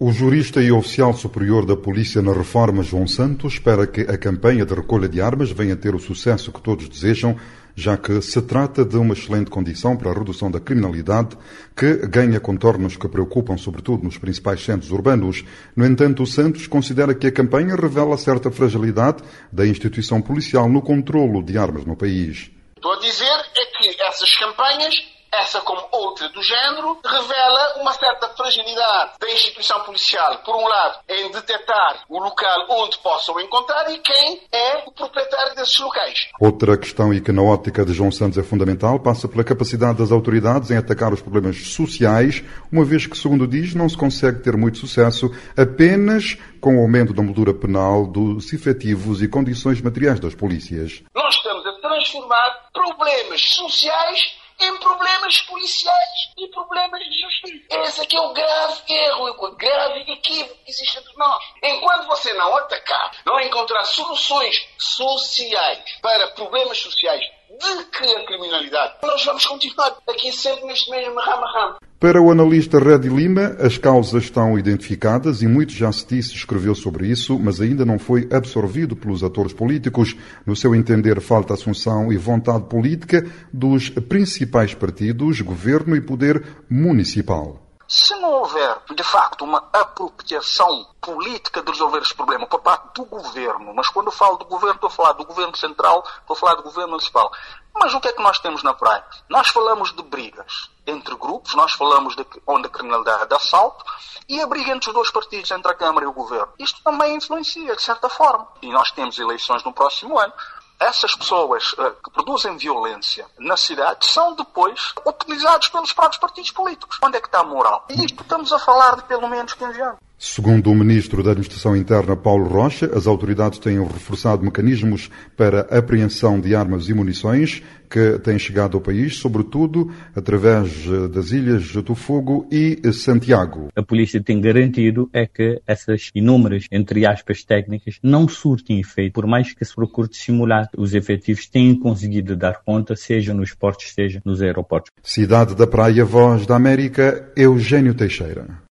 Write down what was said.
O jurista e oficial superior da Polícia na Reforma, João Santos, espera que a campanha de recolha de armas venha a ter o sucesso que todos desejam, já que se trata de uma excelente condição para a redução da criminalidade, que ganha contornos que preocupam sobretudo nos principais centros urbanos. No entanto, Santos considera que a campanha revela certa fragilidade da instituição policial no controlo de armas no país. Estou a dizer é que essas campanhas essa, como outra do género, revela uma certa fragilidade da instituição policial, por um lado, em detectar o local onde possam encontrar e quem é o proprietário desses locais. Outra questão e que na ótica de João Santos é fundamental passa pela capacidade das autoridades em atacar os problemas sociais, uma vez que, segundo diz, não se consegue ter muito sucesso apenas com o aumento da moldura penal dos efetivos e condições materiais das polícias. Nós estamos a transformar problemas sociais em problemas policiais e problemas de justiça. Esse aqui é o grave erro, o grave equívoco que existe entre nós. Enquanto você não atacar, não encontrar soluções sociais para problemas sociais de que a criminalidade, nós vamos continuar aqui sempre neste mesmo rama-rama. Para o analista Redi Lima, as causas estão identificadas e muito já se disse, escreveu sobre isso, mas ainda não foi absorvido pelos atores políticos. No seu entender, falta assunção e vontade política dos principais partidos, governo e poder municipal. Se não houver, de facto, uma apropriação política de resolver este problema por parte do governo, mas quando falo do governo, estou a falar do governo central, estou a falar do governo municipal. Mas o que é que nós temos na praia? Nós falamos de brigas entre grupos, nós falamos de onde a criminalidade de assalto e a briga entre os dois partidos, entre a Câmara e o governo. Isto também influencia, de certa forma. E nós temos eleições no próximo ano essas pessoas uh, que produzem violência na cidade são depois utilizados pelos próprios partidos políticos. Onde é que está a moral? E isto estamos a falar de pelo menos 15 anos. Segundo o Ministro da Administração Interna, Paulo Rocha, as autoridades têm reforçado mecanismos para apreensão de armas e munições que têm chegado ao país, sobretudo através das Ilhas do Fogo e Santiago. A polícia tem garantido é que essas inúmeras, entre aspas, técnicas não surtem efeito, por mais que se procure simular. Os efetivos têm conseguido dar conta, seja nos portos, seja nos aeroportos. Cidade da Praia, Voz da América, Eugênio Teixeira.